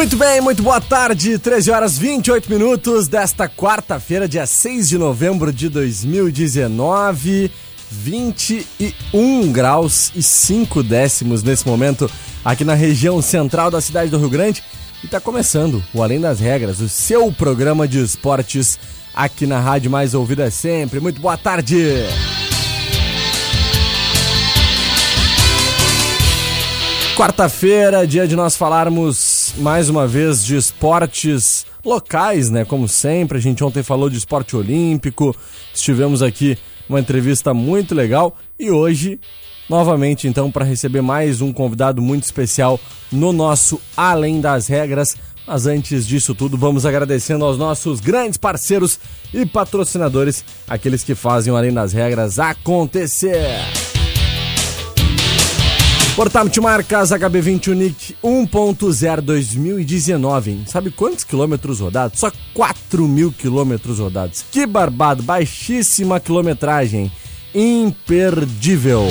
Muito bem, muito boa tarde, 13 horas 28 minutos desta quarta-feira, dia 6 de novembro de 2019, 21 graus e 5 décimos nesse momento aqui na região central da cidade do Rio Grande. E está começando o Além das Regras, o seu programa de esportes aqui na Rádio Mais Ouvida Sempre. Muito boa tarde! Quarta-feira, dia de nós falarmos mais uma vez de esportes locais, né? Como sempre, a gente ontem falou de esporte olímpico, estivemos aqui uma entrevista muito legal e hoje, novamente, então, para receber mais um convidado muito especial no nosso Além das Regras. Mas antes disso tudo, vamos agradecendo aos nossos grandes parceiros e patrocinadores, aqueles que fazem o Além das Regras acontecer. Portal Multimarcas HB20 Unique 1.0 2019. Hein? Sabe quantos quilômetros rodados? Só 4 mil quilômetros rodados. Que barbado! Baixíssima quilometragem. Imperdível.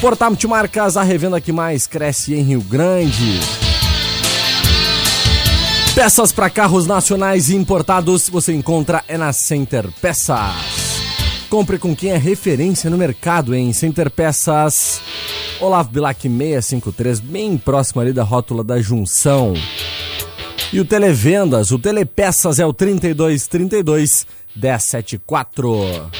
Portal Multimarcas, a revenda que mais cresce em Rio Grande. Peças para carros nacionais e importados você encontra é na Center Peças. Compre com quem é referência no mercado em Center Peças. Olavo Bilac 653, bem próximo ali da rótula da junção. E o Televendas, o Telepeças é o 3232 1074.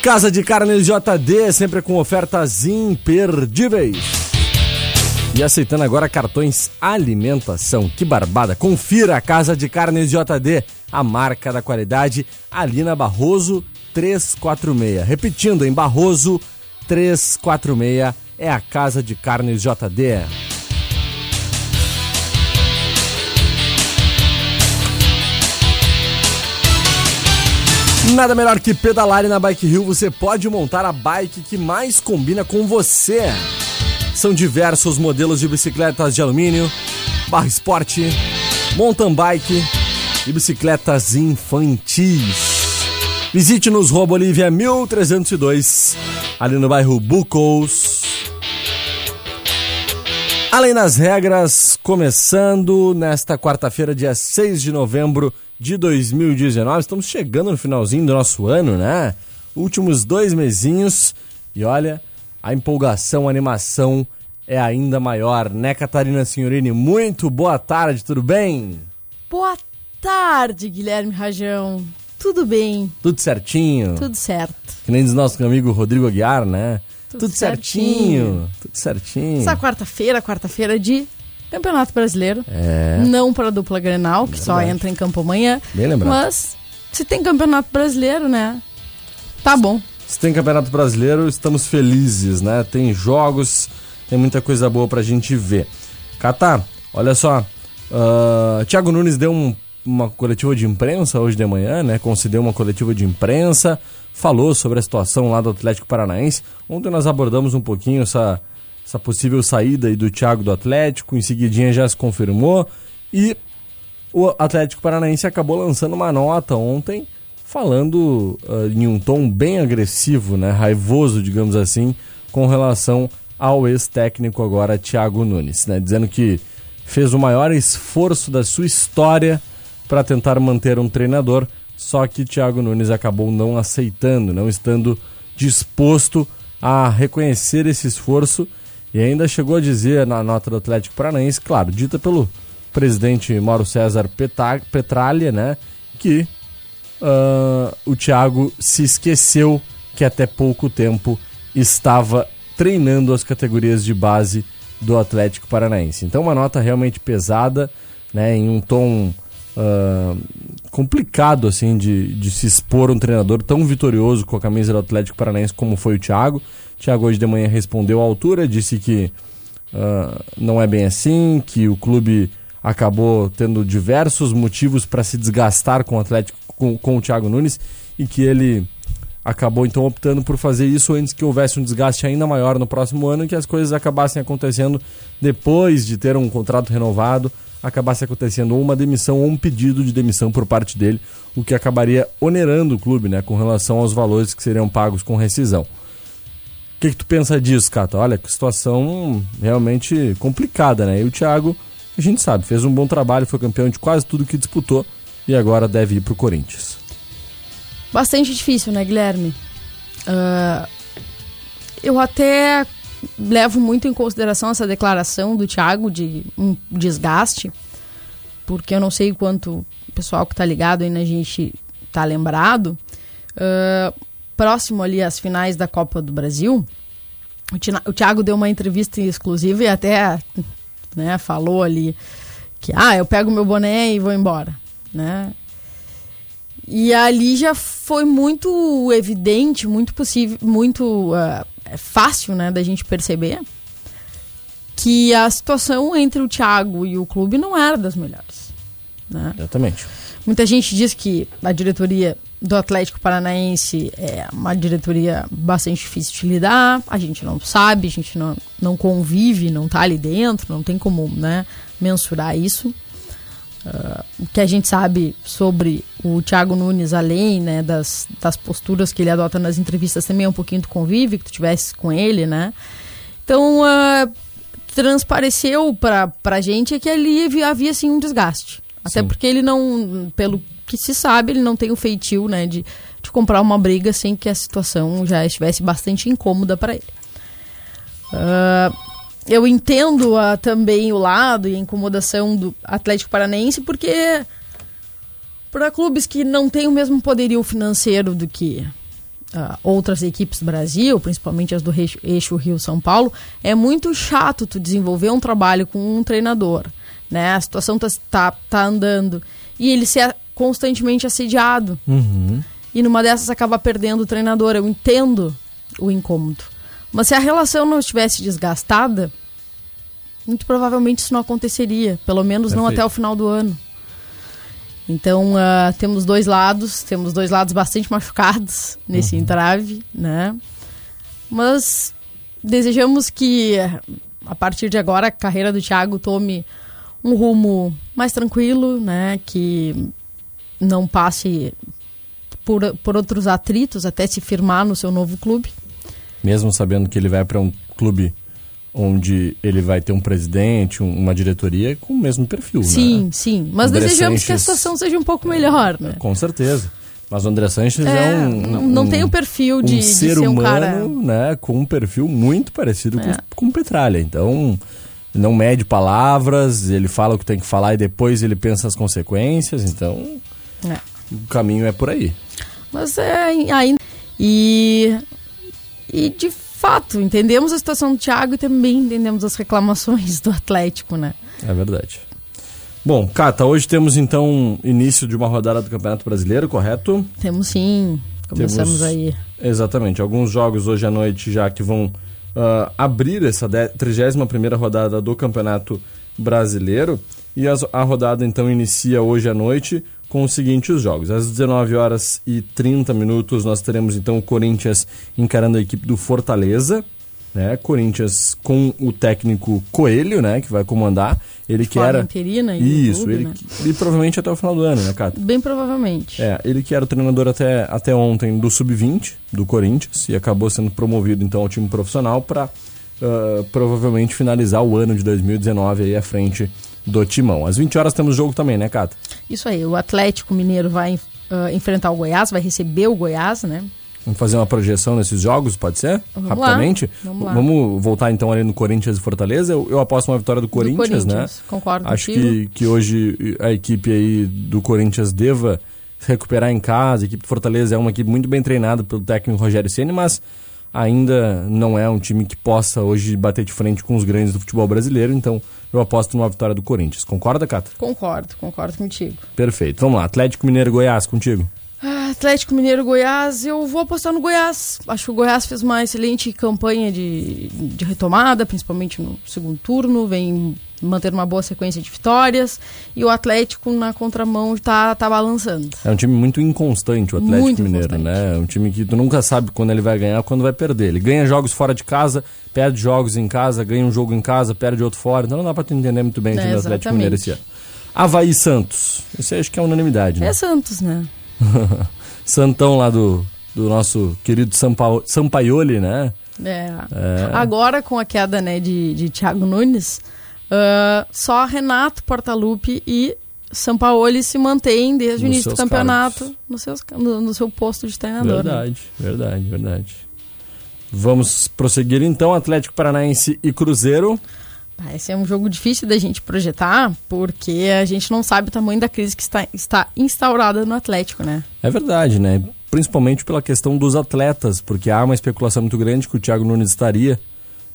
Casa de Carnes JD, sempre com ofertas imperdíveis. E aceitando agora cartões alimentação. Que barbada! Confira a Casa de Carnes JD, a marca da qualidade, ali na Barroso 346. Repetindo, em Barroso 346 é a Casa de Carnes JD. Nada melhor que pedalar e na Bike Hill você pode montar a bike que mais combina com você. São diversos modelos de bicicletas de alumínio, barra esporte, mountain bike e bicicletas infantis. Visite-nos Rua Bolívia 1302, ali no bairro Bucos. Além das regras, começando nesta quarta-feira, dia 6 de novembro de 2019. Estamos chegando no finalzinho do nosso ano, né? Últimos dois mesinhos. E olha, a empolgação, a animação é ainda maior, né, Catarina Senhorini? Muito boa tarde, tudo bem? Boa tarde, Guilherme Rajão. Tudo bem. Tudo certinho? Tudo certo. Que nem diz nosso amigo Rodrigo Aguiar, né? Tudo, Tudo certinho. certinho. Tudo certinho. Essa quarta-feira, quarta-feira de Campeonato Brasileiro. É. Não para a dupla Grenal, que Verdade. só entra em campo amanhã. Bem lembrado. Mas se tem Campeonato Brasileiro, né? Tá bom. Se tem Campeonato Brasileiro, estamos felizes, né? Tem jogos, tem muita coisa boa pra gente ver. Catar, olha só. Uh, Thiago Nunes deu um uma coletiva de imprensa hoje de manhã, né? Concedeu uma coletiva de imprensa, falou sobre a situação lá do Atlético Paranaense. Ontem nós abordamos um pouquinho essa, essa possível saída aí do Thiago do Atlético, em seguidinha já se confirmou. E o Atlético Paranaense acabou lançando uma nota ontem, falando uh, em um tom bem agressivo, né? Raivoso, digamos assim, com relação ao ex-técnico agora, Thiago Nunes, né? Dizendo que fez o maior esforço da sua história para tentar manter um treinador, só que Thiago Nunes acabou não aceitando, não estando disposto a reconhecer esse esforço e ainda chegou a dizer na nota do Atlético Paranaense, claro, dita pelo presidente Mauro César Petralha, né? Que uh, o Thiago se esqueceu que até pouco tempo estava treinando as categorias de base do Atlético Paranaense. Então, uma nota realmente pesada, né, em um tom uh, complicado assim de, de se expor um treinador tão vitorioso com a camisa do Atlético Paranaense como foi o Thiago. O Thiago hoje de manhã respondeu à altura, disse que uh, não é bem assim, que o clube acabou tendo diversos motivos para se desgastar com o Atlético, com, com o Thiago Nunes e que ele acabou então optando por fazer isso antes que houvesse um desgaste ainda maior no próximo ano e que as coisas acabassem acontecendo depois de ter um contrato renovado, acabasse acontecendo uma demissão ou um pedido de demissão por parte dele, o que acabaria onerando o clube, né, com relação aos valores que seriam pagos com rescisão. O que, que tu pensa disso, Cata? Olha, que situação realmente complicada, né? E o Thiago, a gente sabe, fez um bom trabalho, foi campeão de quase tudo que disputou e agora deve ir pro Corinthians. Bastante difícil, né, Guilherme? Uh, eu até levo muito em consideração essa declaração do Thiago de um desgaste, porque eu não sei quanto o pessoal que tá ligado aí na gente tá lembrado. Uh, próximo ali às finais da Copa do Brasil, o Thiago deu uma entrevista exclusiva e até né, falou ali que ah, eu pego meu boné e vou embora, né? E ali já foi muito evidente, muito possível, muito uh, fácil, né, da gente perceber que a situação entre o Thiago e o clube não era das melhores. Né? Exatamente. Muita gente diz que a diretoria do Atlético Paranaense é uma diretoria bastante difícil de lidar. A gente não sabe, a gente não, não convive, não está ali dentro, não tem como né, mensurar isso. Uh, o que a gente sabe sobre o Thiago Nunes, além né, das, das posturas que ele adota nas entrevistas, também é um pouquinho do convívio que tu tivesse com ele, né? Então, uh, transpareceu para a gente que ali havia, havia sim um desgaste. Até Sim. porque ele não, pelo que se sabe, ele não tem o feitio né, de, de comprar uma briga sem que a situação já estivesse bastante incômoda para ele. Uh, eu entendo uh, também o lado e a incomodação do Atlético Paranaense, porque para clubes que não têm o mesmo poderio financeiro do que uh, outras equipes do Brasil, principalmente as do eixo Rio-São Paulo, é muito chato tu desenvolver um trabalho com um treinador. Né? A situação está tá, tá andando e ele ser constantemente assediado. Uhum. E numa dessas acaba perdendo o treinador. Eu entendo o incômodo. Mas se a relação não estivesse desgastada, muito provavelmente isso não aconteceria, pelo menos Perfeito. não até o final do ano. Então uh, temos dois lados, temos dois lados bastante machucados nesse uhum. entrave, né? Mas desejamos que a partir de agora a carreira do Thiago tome um rumo mais tranquilo, né? Que não passe por, por outros atritos até se firmar no seu novo clube. Mesmo sabendo que ele vai para um clube onde ele vai ter um presidente, um, uma diretoria com o mesmo perfil, sim, né? Sim, Mas André desejamos Sanches, que a situação seja um pouco melhor, né? Com certeza. Mas o André Sanches é, é um, Não, não um, tem o perfil de, um ser, de ser humano, um cara... né? Com um perfil muito parecido é. com, com o Petralha. Então, não mede palavras, ele fala o que tem que falar e depois ele pensa as consequências. Então, é. o caminho é por aí. Mas é ainda... E, e de fato, entendemos a situação do Thiago e também entendemos as reclamações do Atlético, né? É verdade. Bom, Cata, hoje temos então início de uma rodada do Campeonato Brasileiro, correto? Temos sim. Começamos temos, aí. Exatamente. Alguns jogos hoje à noite já que vão uh, abrir essa 31 rodada do Campeonato Brasileiro. E a rodada então inicia hoje à noite com os seguintes jogos. Às 19 horas e 30 minutos nós teremos então o Corinthians encarando a equipe do Fortaleza, né? Corinthians com o técnico Coelho, né, que vai comandar. Ele que era interina Isso, clube, ele, né? ele provavelmente até o final do ano, né, Cato? Bem provavelmente. É, ele que era o treinador até, até ontem do sub-20 do Corinthians e acabou sendo promovido então ao time profissional para uh, provavelmente finalizar o ano de 2019 aí à frente do Timão. Às 20 horas temos jogo também, né, Cata? Isso aí, o Atlético Mineiro vai uh, enfrentar o Goiás, vai receber o Goiás, né? Vamos fazer uma projeção nesses jogos, pode ser? Vamos Rapidamente? lá, vamos lá. Vamos voltar então ali no Corinthians e Fortaleza. Eu, eu aposto uma vitória do Corinthians, né? Concordo Acho que, que hoje a equipe aí do Corinthians deva se recuperar em casa. A equipe do Fortaleza é uma equipe muito bem treinada pelo técnico Rogério Ceni, mas ainda não é um time que possa hoje bater de frente com os grandes do futebol brasileiro. Então eu aposto numa vitória do Corinthians. Concorda, Cata? Concordo, concordo contigo. Perfeito. Vamos lá. Atlético Mineiro Goiás, contigo. Ah, Atlético Mineiro Goiás, eu vou apostar no Goiás. Acho que o Goiás fez uma excelente campanha de, de retomada, principalmente no segundo turno, vem manter uma boa sequência de vitórias. E o Atlético na contramão tá, tá balançando. É um time muito inconstante, o Atlético Muito Mineiro, né? É um time que tu nunca sabe quando ele vai ganhar quando vai perder. Ele ganha jogos fora de casa, perde jogos em casa, ganha um jogo em casa, perde outro fora. Então não dá pra tu entender muito bem o É, time do Atlético. Mineiro esse ano. Havaí Santos. Isso aí acho que é unanimidade, né? É Santos, né? Santão lá do, do nosso querido Sampa, Sampaioli, né? É. É. Agora, com a queda né, de, de Thiago Nunes, ah, só Renato Portaluppi e Sampaoli se mantêm desde o início do campeonato cargos. no, seus, no, no seu posto de treinador. né? Verdade, verdade, verdade. Vamos prosseguir então, Atlético Paranaense e Cruzeiro. Esse é um jogo difícil da gente projetar, porque a gente não sabe o tamanho da crise que está, está instaurada no Atlético, né? É verdade, né? Principalmente pela questão dos atletas, porque há uma especulação muito grande que o Thiago Nunes estaria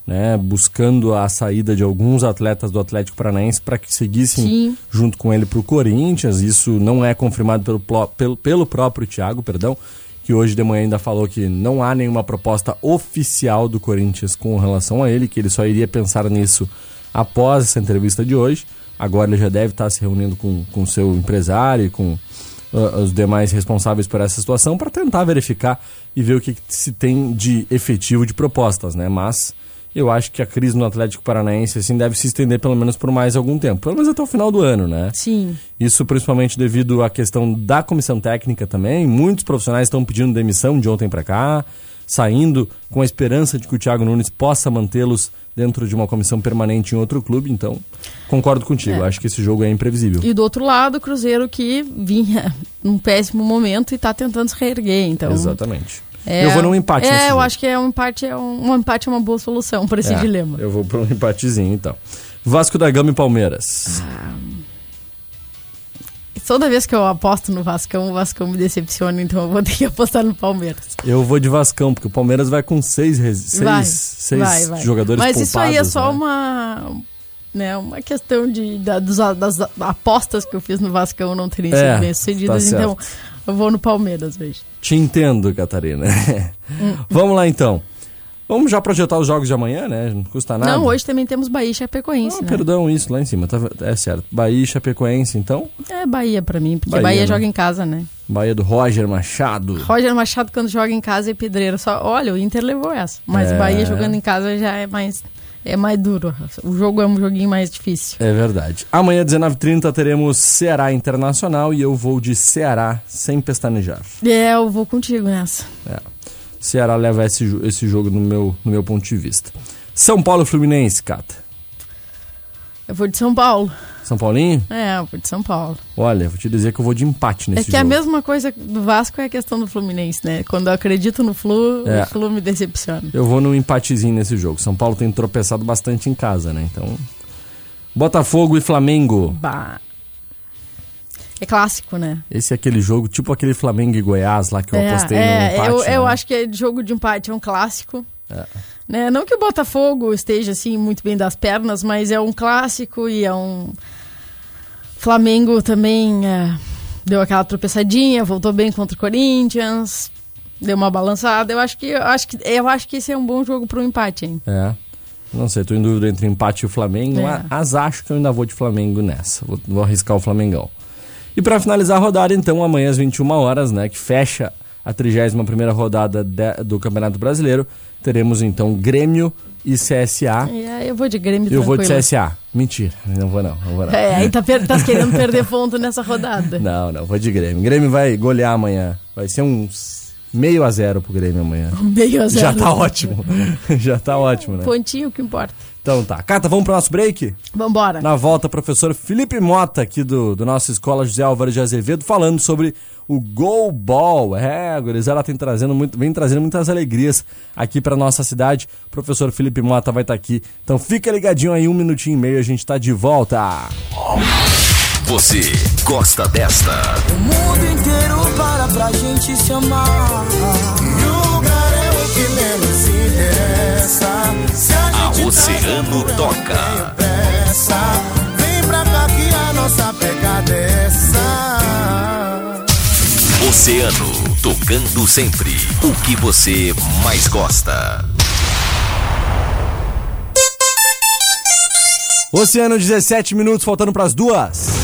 né, buscando a saída de alguns atletas do Atlético Paranaense para que seguissem Sim. junto com ele para o Corinthians. Isso não é confirmado pelo, pelo, pelo próprio Thiago, perdão, que hoje de manhã ainda falou que não há nenhuma proposta oficial do Corinthians com relação a ele, que ele só iria pensar nisso após essa entrevista de hoje. Agora ele já deve estar se reunindo com o seu empresário e com ah, os demais responsáveis por essa situação para tentar verificar e ver o que, que se tem de efetivo de propostas, né? Mas eu acho que a crise no Atlético Paranaense assim deve se estender pelo menos por mais algum tempo, pelo menos até o final do ano, né? Sim. Isso principalmente devido à questão da comissão técnica também. Muitos profissionais estão pedindo demissão de ontem para cá, saindo com a esperança de que o Thiago Nunes possa mantê-los dentro de uma comissão permanente em outro clube. Então, concordo contigo. É. Acho que esse jogo é imprevisível. E do outro lado, o Cruzeiro que vinha num péssimo momento e está tentando se reerguer. Então, Exatamente. é- eu vou num empate É, eu jogo. acho que é um empate, é um, um empate é uma boa solução para esse É, dilema. Eu vou para um empatezinho, então. Vasco da Gama e Palmeiras. E Toda vez que eu aposto no Vascão, o Vascão me decepciona, então eu vou ter que apostar no Palmeiras. Eu vou de Vascão, porque o Palmeiras vai com seis, seis, Vai, seis vai, vai. jogadores Mas isso aí é poupados, só né? uma, né, uma questão de, da- dos- das apostas que eu fiz no Vascão não terem É, sido bem sucedidas, tá então eu vou no Palmeiras hoje. Te entendo, Catarina. Hum. Vamos lá, então. Vamos já projetar os jogos de amanhã, né? Não custa nada. Não, hoje também temos Bahia e Chapecoense, Ah, né? Perdão, isso lá em cima. Tá, é certo. Bahia e Chapecoense, então. É Bahia pra mim, porque Bahia, Bahia, né? joga em casa, né? Bahia do Roger Machado. Roger Machado quando joga em casa é pedreiro. Só, olha, o Inter levou essa. Mas É. Bahia jogando em casa já é mais, é mais duro. O jogo é um joguinho mais difícil. É verdade. Amanhã, 19h30, teremos Ceará Internacional e eu vou de Ceará sem pestanejar. É, eu vou contigo nessa. É. Ceará leva esse, esse jogo no meu, no meu ponto de vista. São Paulo Fluminense, Cata. Eu vou de São Paulo. São Paulinho? É, eu vou de São Paulo. Olha, vou te dizer que eu vou de empate É nesse que a jogo. mesma coisa do Vasco é a questão do Fluminense, né? Quando eu acredito no Flu, É. o Flu me decepciona. Eu vou num empatezinho nesse jogo. São Paulo tem tropeçado bastante em casa, né? Então. Botafogo e Flamengo. Bah. É clássico, né? Esse é aquele jogo, tipo aquele Flamengo e Goiás lá que eu apostei é, no empate. eu, eu né? acho que é jogo de empate, é um clássico. É. Né? Não que o Botafogo esteja assim muito bem das pernas, mas é um clássico e é um. Flamengo também é, deu aquela tropeçadinha, voltou bem contra o Corinthians, deu uma balançada. Eu acho que eu acho que eu acho que esse é um bom jogo para um empate, hein? É. Não sei, tô em dúvida entre empate e o Flamengo, É. mas acho que eu ainda vou de Flamengo nessa. Vou, vou arriscar o Flamengão. E pra finalizar a rodada, então, amanhã às 21 horas, né, que fecha a 31ª rodada de- do Campeonato Brasileiro, teremos então Grêmio e CSA. Aí eu vou de Grêmio Eu vou de tranquilo. CSA. Mentira, não vou não, não vou não. É, aí tá, tá querendo perder ponto nessa rodada. Não, não, vou de Grêmio. Grêmio vai golear amanhã. Vai ser um meio a zero pro Grêmio amanhã. Meio a zero. Já tá ótimo. Já tá ótimo, né? Pontinho que importa. Então tá. Cata, vamos pro nosso break? Vambora. Na volta, professor Felipe Mota, aqui do, do nossa escola José Álvares de Azevedo, falando sobre o Go Ball. É, a gurizada tem trazendo muito, vem trazendo muitas alegrias aqui pra nossa cidade. O professor Felipe Mota vai estar aqui. Então fica ligadinho aí, um minutinho e meio, a gente tá de volta. Você gosta desta? O mundo inteiro para pra gente se amar. E o lugar é o que menos interessa. Se a, A gente Oceano tá toca. pressa. Vem pra cá que a nossa pegada é essa. Oceano, tocando sempre o que você mais gosta. Oceano, 17 minutos, faltando pras duas.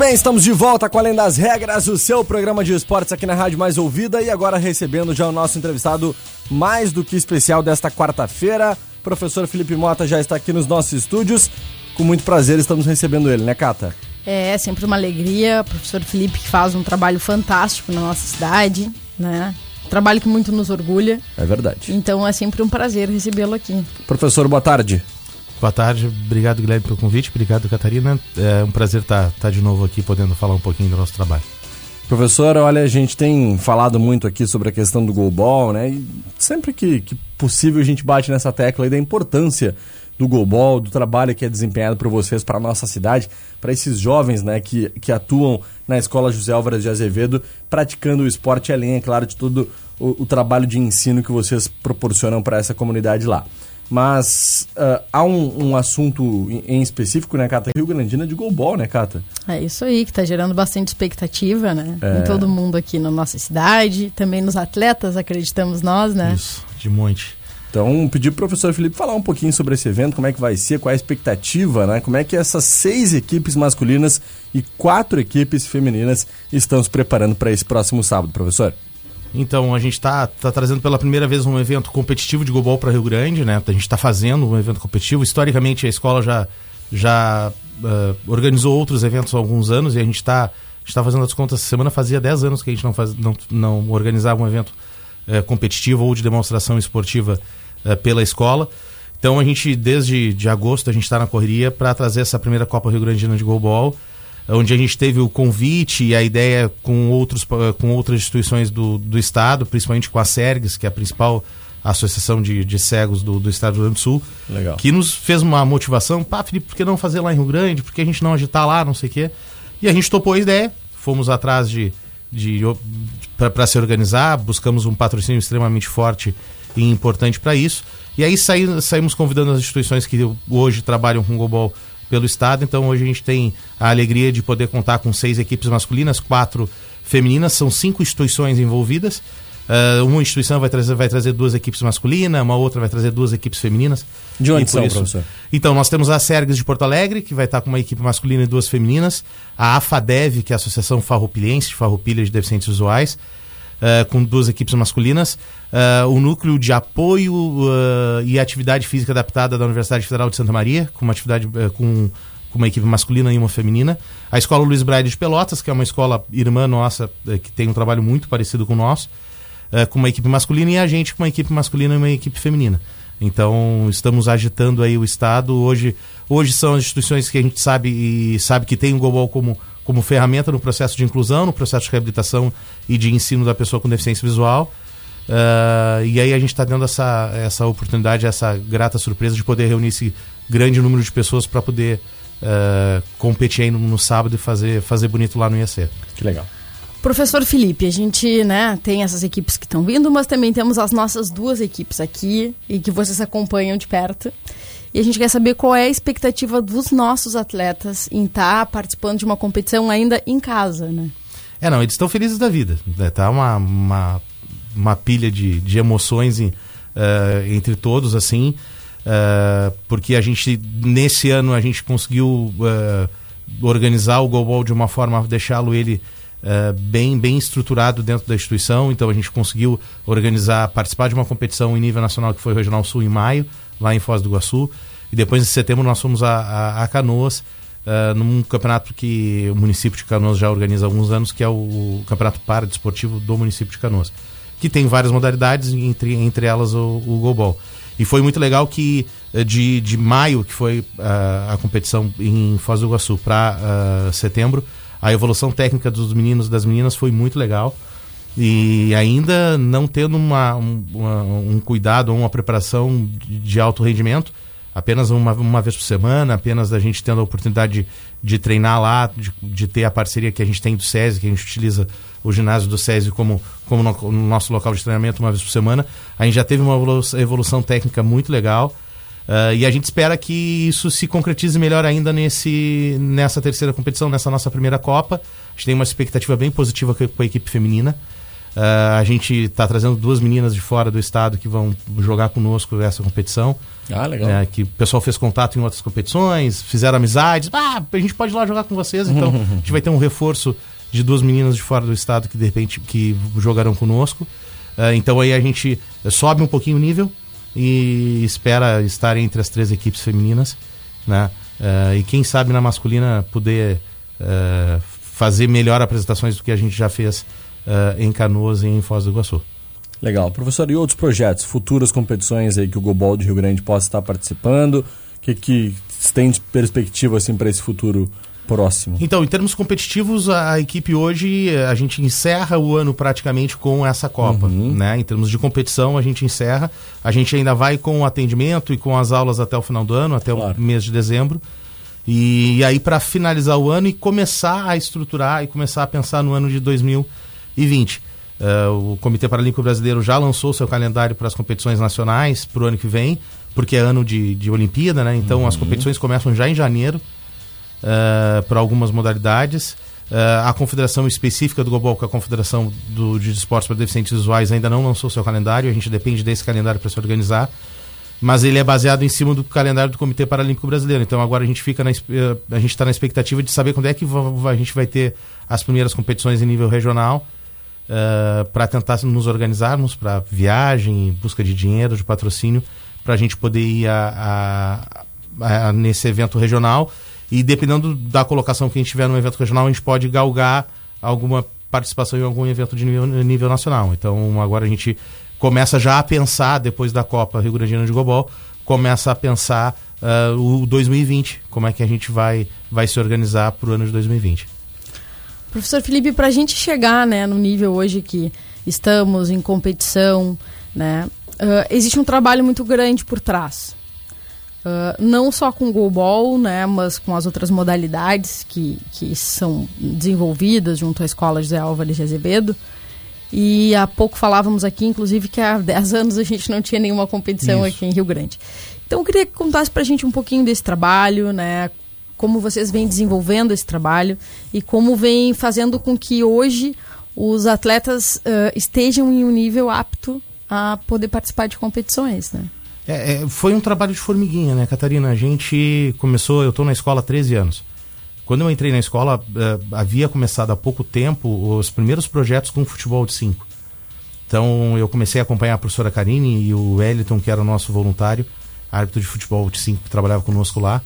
Bem, estamos de volta com Além das Regras, o seu programa de esportes aqui na Rádio Mais Ouvida e agora recebendo já o nosso entrevistado mais do que especial desta quarta-feira. Professor Felipe Mota já está aqui nos nossos estúdios. Com muito prazer estamos recebendo ele, né, Cata? É sempre uma alegria. O professor Felipe que faz um trabalho fantástico na nossa cidade, né? Trabalho que muito nos orgulha. É verdade. Então é sempre um prazer recebê-lo aqui. Professor, boa tarde. Boa tarde, obrigado Guilherme pelo convite, obrigado Catarina. É um prazer estar de novo aqui podendo falar um pouquinho do nosso trabalho. Professor, olha, a gente tem falado muito aqui sobre a questão do goalball, né? E sempre que, que possível a gente bate nessa tecla aí da importância do goalball, do trabalho que é desempenhado por vocês para a nossa cidade, para esses jovens né, que, que atuam na Escola José Álvares de Azevedo, praticando o esporte além, é claro, de todo o, o trabalho de ensino que vocês proporcionam para essa comunidade lá. Mas uh, há um, um assunto em, específico, né, Cata? Rio Grandina de goalball, né, Cata? É isso aí, que está gerando bastante expectativa, né? É. Em todo mundo aqui na nossa cidade, também nos atletas, acreditamos nós, né? Isso, de monte. Então, pedir pro professor Felipe falar um pouquinho sobre esse evento, como é que vai ser, qual é a expectativa, né? Como é que essas seis equipes masculinas e quatro equipes femininas estão se preparando para esse próximo sábado, professor? Então, a gente está tá trazendo pela primeira vez um evento competitivo de goalball para Rio Grande, né? A gente está fazendo um evento competitivo. Historicamente, a escola já, já uh, organizou outros eventos há alguns anos e a gente está está fazendo as contas. Semana fazia 10 anos que a gente não, faz, não, não organizava um evento uh, competitivo ou de demonstração esportiva uh, pela escola. Então, a gente, desde de agosto, a gente está na correria para trazer essa primeira Copa Rio Grandina de goalball. Onde a gente teve o convite e a ideia com, outros, com outras instituições do, do Estado, principalmente com a SERGS, que é a principal associação de, de cegos do, do Estado do Rio Grande do Sul, Legal. que nos fez uma motivação, pá, Felipe, por que não fazer lá em Rio Grande? Por que a gente não agitar lá, não sei o quê? E a gente topou a ideia, fomos atrás de, de para se organizar, buscamos um patrocínio extremamente forte e importante para isso. E aí saí- saímos convidando as instituições que hoje trabalham com goalball pelo estado. Então hoje a gente tem a alegria de poder contar com seis equipes masculinas, quatro femininas, são cinco instituições envolvidas. Ah, uma instituição vai trazer, vai trazer duas equipes masculinas, uma outra vai trazer duas equipes femininas. De onde são, professor? Então, nós temos a Sergs de Porto Alegre, que vai estar com uma equipe masculina e duas femininas. A AFADEV, que é a Associação Farroupilhense de Farroupilha de Deficientes Visuais, eh, com duas equipes masculinas. Eh, o Núcleo de Apoio eh, e Atividade Física Adaptada da Universidade Federal de Santa Maria, com uma atividade com, com uma equipe masculina e uma feminina. A Escola Luiz Braille de Pelotas, que é uma escola irmã nossa, que tem um trabalho muito parecido com o nosso com uma equipe masculina e a gente com uma equipe masculina e uma equipe feminina. Então estamos agitando aí o estado. Hoje, hoje são as instituições que a gente sabe e sabe que tem o Global como como ferramenta no processo de inclusão, no processo de reabilitação e de ensino da pessoa com deficiência visual. Ah, e aí a gente está tendo essa, essa oportunidade, essa grata surpresa de poder reunir esse grande número de pessoas para poder ah, competir aí no, no sábado e fazer, fazer bonito lá no IAC. Que legal. Professor Felipe, a gente né, tem essas equipes que estão vindo, mas também temos as nossas duas equipes aqui e que vocês acompanham de perto. E a gente quer saber qual é a expectativa dos nossos atletas em estar participando de uma competição ainda em casa, né? É, não, eles estão felizes da vida. Né? Tá uma, uma, uma pilha de, de emoções em, eh, entre todos, assim, eh, porque a gente, nesse ano, a gente conseguiu eh, organizar o Goalball de uma forma deixá-lo ele eh, bem, bem estruturado dentro da instituição. Então a gente conseguiu organizar, participar de uma competição em nível nacional que foi Regional Sul em maio, lá em Foz do Iguaçu. E depois, em setembro, nós fomos a, a, a Canoas, Uh, num campeonato que o município de Canoas já organiza há alguns anos, que é o, o Campeonato Paradesportivo do município de Canoas, que tem várias modalidades, entre, entre elas o, o goalball. E foi muito legal que eh, de, de maio, que foi uh, a competição em Foz do Iguaçu, para uh, setembro, a evolução técnica dos meninos e das meninas foi muito legal. E ainda não tendo uma, um, uma- um cuidado ou uma preparação de, alto rendimento, apenas uma, uma vez por semana, apenas a gente tendo a oportunidade de, de treinar lá, de, de ter a parceria que a gente tem do SESI, que a gente utiliza o ginásio do SESI como, como no, no nosso local de treinamento uma vez por semana. A gente já teve uma evolu- evolução técnica muito legal. ah, e a gente espera que isso se concretize melhor ainda nesse, nessa terceira competição, nessa nossa primeira Copa. A gente tem uma expectativa bem positiva com a equipe feminina. Ah, a gente está trazendo duas meninas de fora do estado que vão jogar conosco essa competição. Ah, legal. É, que o pessoal fez contato em outras competições, fizeram amizades. Ah, a gente pode ir lá jogar com vocês. Então, a gente vai ter um reforço de duas meninas de fora do estado que de repente que jogarão conosco. Ah, então aí a gente sobe um pouquinho o nível e espera estar entre as três equipes femininas, né? Ah, e quem sabe na masculina poder fazer melhor apresentações do que a gente já fez em Canoas e em Foz do Iguaçu. Legal. Professor, e outros projetos, futuras competições aí que o Gobol de Rio Grande possa estar participando? O que, que tem de perspectiva assim, para esse futuro próximo? Então, em termos competitivos, a, a equipe hoje, eh, a gente encerra o ano praticamente com essa Copa, né? Em termos de competição, a gente encerra. A gente ainda vai com o atendimento e com as aulas até o final do ano, até Claro. o mês de dezembro. E, aí, para finalizar o ano e começar a estruturar e começar a pensar no ano de 2020. Eh, o Comitê Paralímpico Brasileiro já lançou seu calendário para as competições nacionais para o ano que vem, porque é ano de, de Olimpíada, né? Então as competições começam já em janeiro para algumas modalidades. Eh, a confederação específica do Global, que é a Confederação do, de Esportes para Deficientes Visuais, ainda não lançou seu calendário. A gente depende desse calendário para se organizar. Mas ele é baseado em cima do calendário do Comitê Paralímpico Brasileiro. Então agora a gente fica na, eh, a gente está na expectativa de saber quando é que a gente vai ter as primeiras competições em nível regional para tentar nos organizarmos para viagem, busca de dinheiro, de patrocínio, para a gente poder ir a, a- a- nesse evento regional. E dependendo da colocação que a gente tiver no evento regional, a gente pode galgar alguma participação em algum evento de nível, nível nacional. Então agora a gente começa já a pensar, depois da Copa Rio Grande de Gobol, começa a pensar ah, o 2020, como é que a gente vai, vai se organizar para o ano de 2020. Professor Felipe, para a gente chegar né, no nível hoje que estamos em competição, né, ah, existe um trabalho muito grande por trás. Ah, não só com o goalball, né, mas com as outras modalidades que, que são desenvolvidas junto à Escola José Álvares de Azevedo. E há pouco falávamos aqui, inclusive, que há 10 anos a gente não tinha nenhuma competição Isso. aqui em Rio Grande. Então eu queria que contasse pra gente um pouquinho desse trabalho, né? Como vocês vêm desenvolvendo esse trabalho e como vem fazendo com que hoje os atletas ah, estejam em um nível apto a poder participar de competições, né? É, é, foi um trabalho de formiguinha, né, Catarina? A gente começou, eu estou na escola há 13 anos. Quando eu entrei na escola, eh, havia começado há pouco tempo os primeiros projetos com futebol de 5. Então eu comecei a acompanhar a professora Karine e o Wellington, que era o nosso voluntário, árbitro de futebol de 5, que trabalhava conosco lá.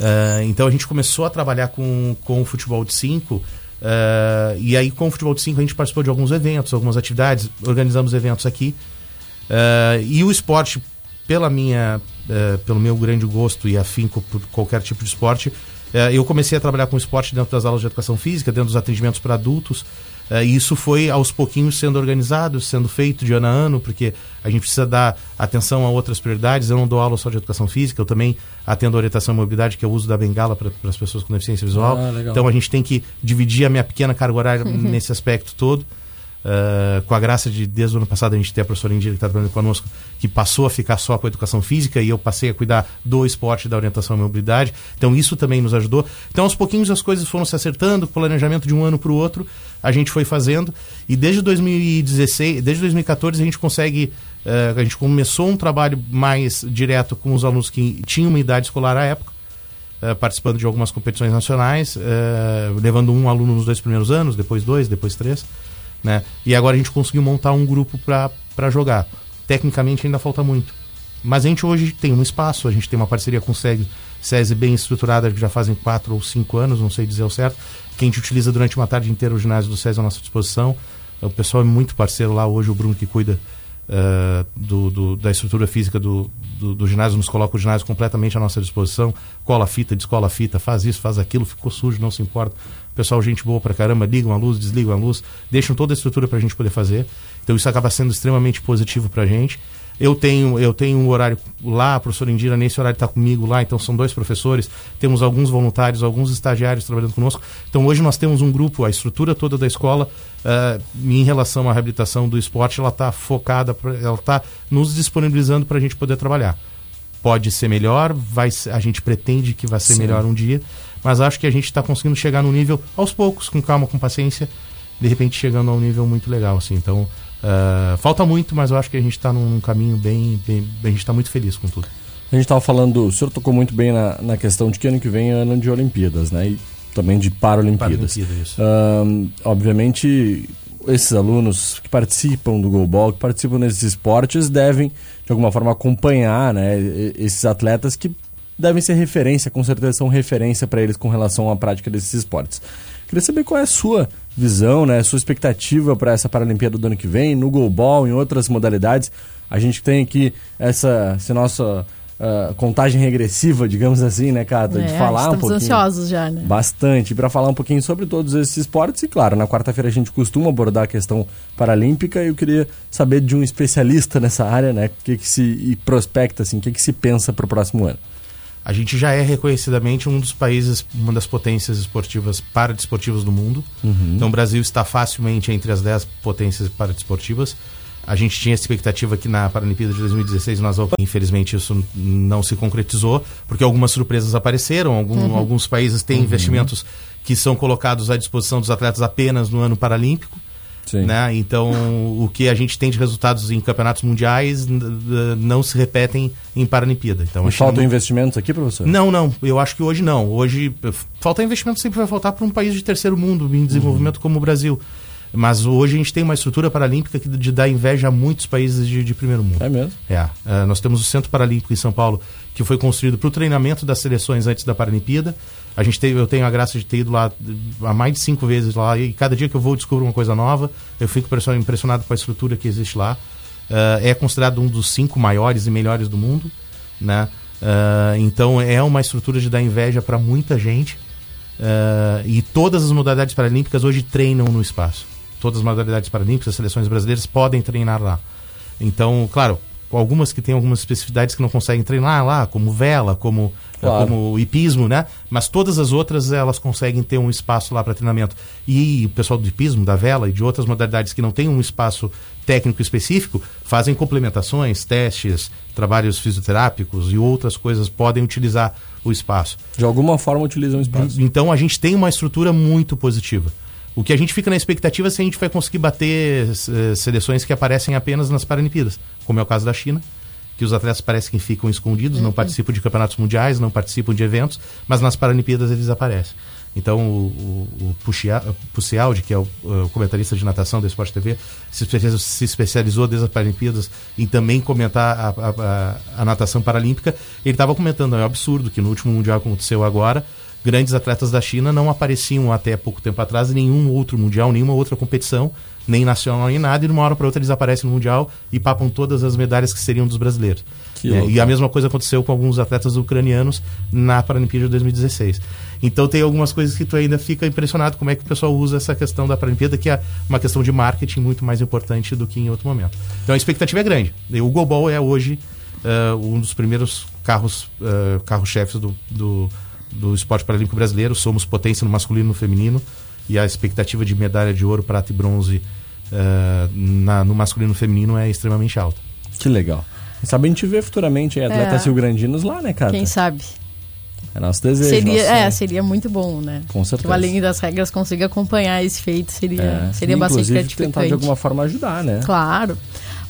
Eh, então a gente começou a trabalhar com, com o futebol de 5. e aí, com o futebol de 5, a gente participou de alguns eventos, algumas atividades, organizamos eventos aqui. Eh, e o esporte, pela minha, pelo meu grande gosto e afinco por qualquer tipo de esporte, eu comecei a trabalhar com esporte dentro das aulas de educação física, dentro dos atendimentos para adultos. E isso foi aos pouquinhos sendo organizado, sendo feito de ano a ano, porque a gente precisa dar atenção a outras prioridades. Eu não dou aula só de educação física, eu também atendo orientação e mobilidade, que é o uso da bengala para as pessoas com deficiência visual. Ah, então a gente tem que dividir a minha pequena carga horária nesse aspecto todo. Uh, com a graça de, desde o ano passado, a gente ter a professora Indira que está trabalhando conosco, que passou a ficar só com a educação física e eu passei a cuidar do esporte, da orientação e mobilidade. Então, isso também nos ajudou. Então, aos pouquinhos, as coisas foram se acertando, com planejamento de um ano para o outro, a gente foi fazendo. E desde 2016, desde 2014, a gente consegue. uh, a gente começou um trabalho mais direto com os alunos que tinham uma idade escolar à época. uh, participando de algumas competições nacionais, levando um aluno nos dois primeiros anos, depois dois, depois três né? E agora a gente conseguiu montar um grupo para jogar. Tecnicamente ainda falta muito. Mas a gente hoje tem um espaço, a gente tem uma parceria com o SEG, SESI bem estruturada, que já fazem quatro ou cinco anos, não sei dizer o certo, que a gente utiliza durante uma tarde inteira o ginásio do SESI à nossa disposição. O pessoal é muito parceiro lá hoje, o Bruno que cuida eh, do, do- da estrutura física do, do, do ginásio, nos coloca o ginásio completamente à nossa disposição, cola fita, descola fita, faz isso, faz aquilo, ficou sujo, não se importa. Pessoal, gente boa pra caramba, ligam a luz, desligam a luz, deixam toda a estrutura pra gente poder fazer. Então isso acaba sendo extremamente positivo pra gente. Eu tenho, eu tenho um horário lá, a professora Indira, nesse horário está comigo lá, então são dois professores, temos alguns voluntários, alguns estagiários trabalhando conosco. Então hoje nós temos um grupo, a estrutura toda da escola, eh, em relação à reabilitação do esporte, ela está focada, pra- ela está nos disponibilizando para a gente poder trabalhar. Pode ser melhor, vai, a gente pretende que vai ser Sim. melhor um dia, mas acho que a gente está conseguindo chegar no nível aos poucos, com calma, com paciência, de repente chegando a um nível muito legal, assim. Então, ah, falta muito, mas eu acho que a gente está num, caminho bem, bem, A gente está muito feliz com tudo. A gente estava falando, o senhor tocou muito bem na, na questão de que ano que vem é ano de Olimpíadas, né? E também de Paralimpíadas. Paralimpíada, isso. Ahn, obviamente, esses alunos que participam do goalball, que participam desses esportes, devem, de alguma forma, acompanhar né, esses atletas que devem ser referência, com certeza são referência para eles com relação à prática desses esportes. Queria saber qual é a sua visão, né, a sua expectativa para essa Paralimpíada do ano que vem, no goalball, em outras modalidades. A gente tem aqui essa, essa nossa ah, contagem regressiva, digamos assim, né, Cata? de É, falar um estamos pouquinho. ansiosos já, né? Bastante, para falar um pouquinho sobre todos esses esportes. E claro, na quarta-feira a gente costuma abordar a questão paralímpica e eu queria saber de um especialista nessa área, né? O que, que se prospecta, assim, o que, que se pensa para o próximo ano. A gente já é reconhecidamente um dos países, uma das potências esportivas paradesportivas do mundo. Então o Brasil está facilmente entre as 10 potências paradesportivas. A gente tinha expectativa que na Paralimpíada de 2016 nós infelizmente isso não se concretizou, porque algumas surpresas apareceram, algum- alguns países têm investimentos que são colocados à disposição dos atletas apenas no ano paralímpico. Sim. Né? Então, o que a gente tem de resultados em campeonatos mundiais não se repetem em Paralimpíada. Então, a China faltam não- investimentos aqui, professor? não, não. Eu acho que hoje não. Hoje, eh, falta investimento sempre vai faltar para um país de terceiro mundo, em desenvolvimento como o Brasil. Mas hoje a gente tem uma estrutura paralímpica que de dar inveja a muitos países de, de primeiro mundo. É mesmo? É. Eh, nós temos o Centro Paralímpico em São Paulo, que foi construído para o treinamento das seleções antes da Paralimpíada. A gente teve, eu tenho a graça de ter ido lá há mais de cinco vezes lá, e cada dia que eu vou descubro uma coisa nova. Eu fico impressionado com a estrutura que existe lá. Eh, é considerado um dos cinco maiores e melhores do mundo, né? Ah, então é uma estrutura de dar inveja para muita gente. Ah, e todas as modalidades paralímpicas hoje treinam no espaço. Todas as modalidades paralímpicas, as seleções brasileiras podem treinar lá. Então, claro, algumas que têm algumas especificidades que não conseguem treinar lá, como vela, como, Claro. como hipismo, né? Mas todas as outras elas conseguem ter um espaço lá para treinamento. E o pessoal do hipismo, da vela e de outras modalidades que não têm um espaço técnico específico, fazem complementações, testes, trabalhos fisioterápicos e outras coisas podem utilizar o espaço. De alguma forma utilizam o espaço. Então a gente tem uma estrutura muito positiva. O que a gente fica na expectativa é se a gente vai conseguir bater eh, seleções que aparecem apenas nas Paralimpíadas, como é o caso da China, que os atletas parecem que ficam escondidos, não participam de campeonatos mundiais, não participam de eventos, mas nas Paralimpíadas eles aparecem. Então o, o, o Pucia- Pucialdi, que é o, o comentarista de natação da Esporte TV, se especializou, se especializou desde as Paralimpíadas em também comentar a, a- a- a natação paralímpica. Ele estava comentando, é um absurdo que no último mundial aconteceu agora, grandes atletas da China não apareciam até pouco tempo atrás em nenhum outro mundial, nenhuma outra competição, nem nacional nem nada, e de uma hora para outra eles aparecem no mundial e papam todas as medalhas que seriam dos brasileiros. É, e a mesma coisa aconteceu com alguns atletas ucranianos na Paralimpíada de 2016. Então tem algumas coisas que tu ainda fica impressionado como é que o pessoal usa essa questão da Paralimpíada, que é uma questão de marketing muito mais importante do que em outro momento. Então a expectativa é grande. O Gobol é hoje eh, um dos primeiros carros eh, carro-chefes do, do, do esporte paralímpico brasileiro. Somos potência no masculino e no feminino. E a expectativa de medalha de ouro, prata e bronze eh, na- no masculino e no feminino é extremamente alta. Que legal. Quem sabe a gente vê futuramente aí atletas É. rio-grandinos lá, né, cara? Quem sabe? É nosso desejo. Seria, nosso é, seria muito bom, né? Com certeza. Que o Além das Regras consiga acompanhar esse feito, seria, É. seria E, bastante gratificante. tentar de alguma forma ajudar, né? Claro.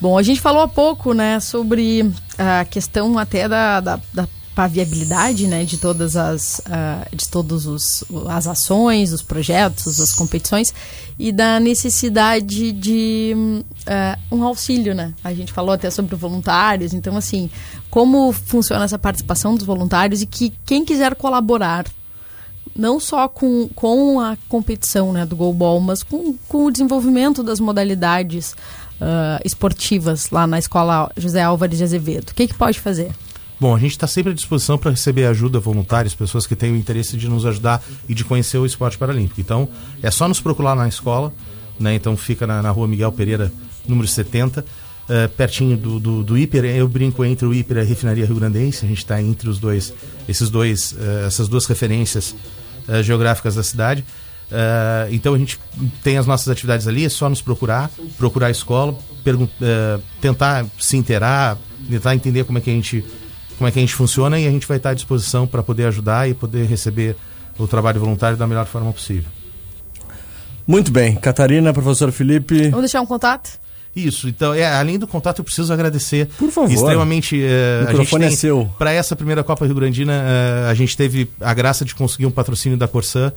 Bom, a gente falou há pouco, né, sobre a questão até da, da, da a viabilidade, né, de todas as, ah, de todos os as ações, os projetos, as competições e da necessidade de ah, um auxílio, né? A gente falou até sobre voluntários, então assim, como funciona essa participação dos voluntários e que quem quiser colaborar não só com, com a competição né, do goalball, mas com, com o desenvolvimento das modalidades ah, esportivas lá na escola José Álvares de Azevedo. O que, que pode fazer? Bom, a gente está sempre à disposição para receber ajuda voluntárias, pessoas que têm o interesse de nos ajudar e de conhecer o esporte paralímpico. Então, é só nos procurar na escola, né? Então fica na, na rua Miguel Pereira, número 70, eh, pertinho do, do, do Hiper. Eu brinco entre o Hiper e a Refinaria Rio Grandense. A gente está entre os dois, esses dois, eh, essas duas referências eh, geográficas da cidade. Então a gente tem as nossas atividades ali, é só nos procurar, procurar a escola, tentar se inteirar, tentar entender como é que a gente como é que a gente funciona e a gente vai estar à disposição para poder ajudar e poder receber o trabalho voluntário da melhor forma possível. Muito bem. Catarina, professor Felipe. Vamos deixar um contato? Isso, então, é, além do contato, eu preciso agradecer Por favor. extremamente. eh, O microfone é seu. Para essa primeira Copa Rio Grandina, eh, a gente teve a graça de conseguir um patrocínio da Corsã,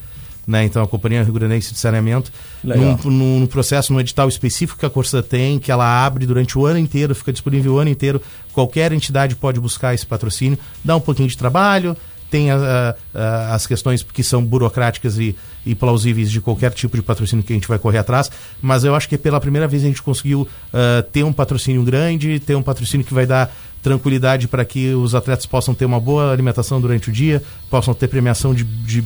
né? Então, a Companhia Rio Grandense de Saneamento, num, num- num processo, num edital específico que a Corsã tem, que ela abre durante o ano inteiro, fica disponível o ano inteiro. Qualquer entidade pode buscar esse patrocínio, dá um pouquinho de trabalho, tem a- a- as questões que são burocráticas e, e plausíveis de qualquer tipo de patrocínio que a gente vai correr atrás, mas eu acho que pela primeira vez a gente conseguiu ah, ter um patrocínio grande, ter um patrocínio que vai dar tranquilidade para que os atletas possam ter uma boa alimentação durante o dia, possam ter premiação de, de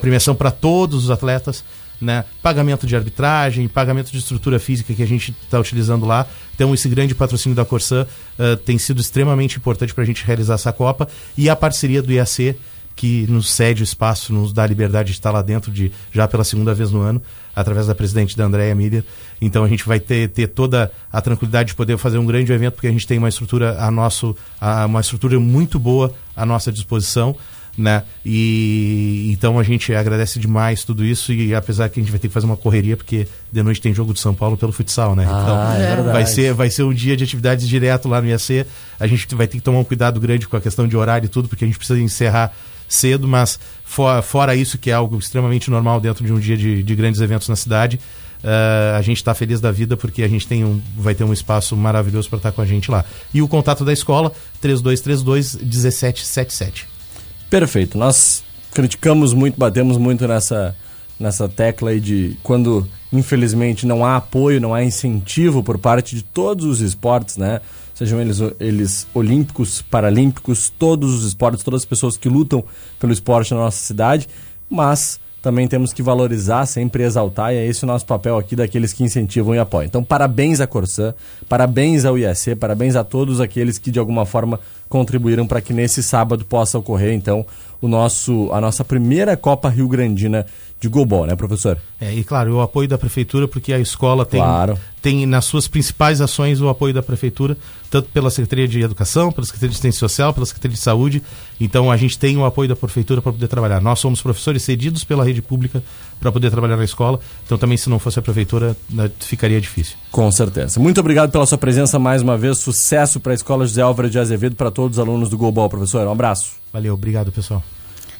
premiação para todos os atletas, né? Pagamento de arbitragem, pagamento de estrutura física que a gente está utilizando lá. Então esse grande patrocínio da Corsã eh, tem sido extremamente importante para a gente realizar essa Copa e a parceria do IAC que nos cede o espaço, nos dá a liberdade de estar lá dentro de já pela segunda vez no ano, através da presidente da Andréia Miller. Então a gente vai ter, ter toda a tranquilidade de poder fazer um grande evento, porque a gente tem uma estrutura a nosso, a, uma estrutura muito boa à nossa disposição. Né? E então a gente agradece demais tudo isso e apesar que a gente vai ter que fazer uma correria porque de noite tem jogo de São Paulo pelo futsal, né? Ah, então é verdade. vai ser vai ser um dia de atividades direto lá no IAC. A gente vai ter que tomar um cuidado grande com a questão de horário e tudo porque a gente precisa encerrar cedo, mas fora, fora isso que é algo extremamente normal dentro de um dia de, de grandes eventos na cidade. eh, a gente está feliz da vida porque a gente tem um, vai ter um espaço maravilhoso para estar com a gente lá. E o contato da escola, 3232 1777. Perfeito. Nós criticamos muito, batemos muito nessa, nessa tecla aí de quando, infelizmente, não há apoio, não há incentivo por parte de todos os esportes, né? sejam eles, eles olímpicos, paralímpicos, todos os esportes, todas as pessoas que lutam pelo esporte na nossa cidade, mas também temos que valorizar, sempre exaltar, e é esse o nosso papel aqui daqueles que incentivam e apoiam. Então, parabéns à Corsã, parabéns ao IAC, parabéns a todos aqueles que de alguma forma contribuíram para que nesse sábado possa ocorrer, então, o nosso, a nossa primeira Copa Rio Grandina de Golbol, né, professor? É, e claro, o apoio da prefeitura, porque a escola tem, Claro. tem nas suas principais ações o apoio da prefeitura, tanto pela Secretaria de Educação, pela Secretaria de Assistência Social, pela Secretaria de Saúde. Então a gente tem o apoio da prefeitura para poder trabalhar. Nós somos professores cedidos pela rede pública para poder trabalhar na escola. Então também se não fosse a prefeitura, né, ficaria difícil. Com certeza. Muito obrigado pela sua presença mais uma vez. Sucesso para a Escola José Álvaro de Azevedo, para todos os alunos do Golbol, professor. Um abraço. Valeu, obrigado pessoal.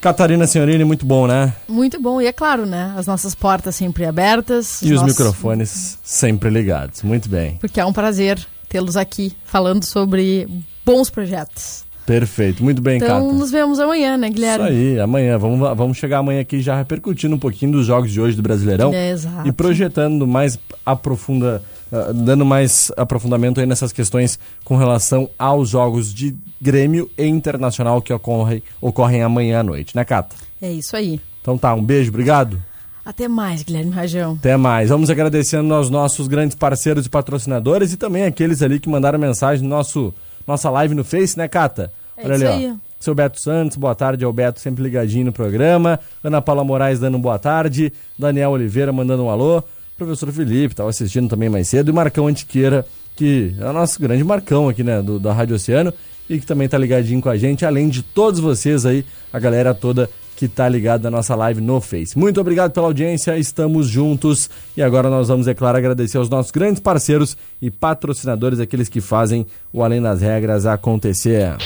Catarina Senhorini, muito bom, né? Muito bom. E é claro, né? As nossas portas sempre abertas. E os nossos- microfones sempre ligados. Muito bem. Porque é um prazer tê-los aqui falando sobre bons projetos. Perfeito. Muito bem, Então, Cata. nos vemos amanhã, né, Isso Guilherme? aí, amanhã. Vamos, vamos chegar amanhã aqui já repercutindo um pouquinho dos jogos de hoje do Brasileirão. É, exato. E projetando mais aprofunda, ah, dando mais aprofundamento aí nessas questões com relação aos jogos de Grêmio e Internacional que ocorrem, ocorrem amanhã à noite, né, Cata? É isso aí. Então tá, um beijo, obrigado. Até mais, Guilherme Rajão. Até mais. Vamos agradecendo aos nossos grandes parceiros e patrocinadores e também aqueles ali que mandaram mensagem no nosso nossa live no Face, né, Cata? É isso aí. Seu Beto Santos, boa tarde ao Beto, sempre ligadinho no programa. Ana Paula Moraes dando boa tarde. Daniel Oliveira mandando um alô. Professor Felipe, estava assistindo também mais cedo. E Marcão Antiqueira, que é o nosso grande Marcão aqui, né, do, da Rádio Oceano. E que também tá ligadinho com a gente, além de todos vocês aí, a galera toda que tá ligada na nossa live no Face. Muito obrigado pela audiência, estamos juntos e agora nós vamos, é claro, agradecer aos nossos grandes parceiros e patrocinadores, aqueles que fazem o Além das Regras acontecer.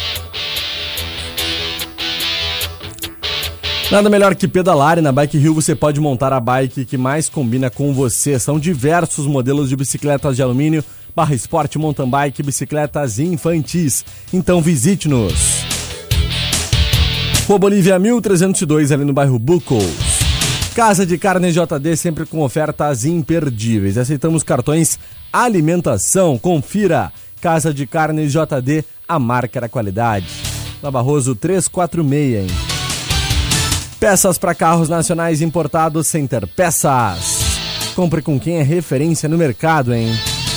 Nada melhor que pedalar e na Bike Rio você pode montar a bike que mais combina com você. São diversos modelos de bicicletas de alumínio, barra esporte, mountain bike, bicicletas infantis. Então visite-nos. Rua Bolívia 1302, ali no bairro Bucos. Casa de Carne JD, sempre com ofertas imperdíveis. Aceitamos cartões alimentação. Confira. Casa de Carne JD, a marca da qualidade. Na Barroso 346, hein? Peças para carros nacionais importados Center Peças. Compre com quem é referência no mercado, hein?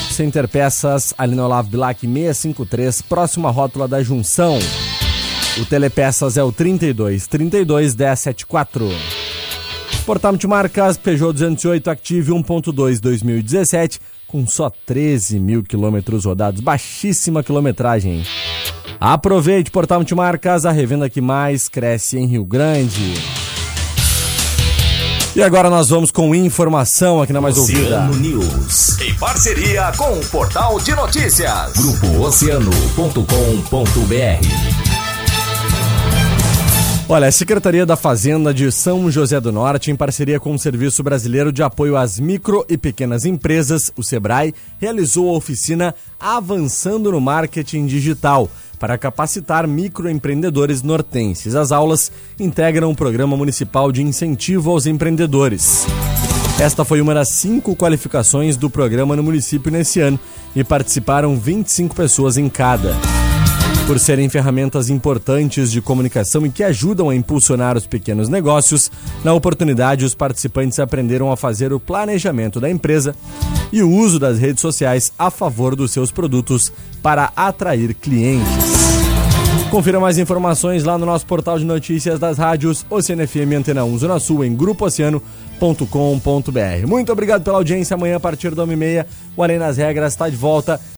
Center Peças, ali no Olavo Bilac 653, próxima rótula da Junção. O Telepeças é o 32 32 1074. Portal Multimarcas Peugeot 208 Active 1.2 2017 com só 13 mil quilômetros rodados, baixíssima quilometragem. Aproveite Portal Multimarcas, a revenda que mais cresce em Rio Grande. E agora nós vamos com informação aqui na Mais Ouvida. Oceano News. Em parceria com o Portal de Notícias. Grupo Oceano.com.br. Olha, a Secretaria da Fazenda de São José do Norte, em parceria com o Serviço Brasileiro de Apoio às Micro e Pequenas Empresas, o SEBRAE, realizou a oficina Avançando no Marketing Digital para capacitar microempreendedores nortenses. As aulas integram o Programa Municipal de Incentivo aos Empreendedores. Esta foi uma das cinco qualificações do programa no município nesse ano e participaram 25 pessoas em cada. Por serem ferramentas importantes de comunicação e que ajudam a impulsionar os pequenos negócios, na oportunidade os participantes aprenderam a fazer o planejamento da empresa e o uso das redes sociais a favor dos seus produtos para atrair clientes. Confira mais informações lá no nosso portal de notícias das rádios Oceano FM Antena 1 Zona Sul em grupooceano.com.br. Muito obrigado pela audiência. Amanhã, a partir da 1h30, o Além das Regras está de volta.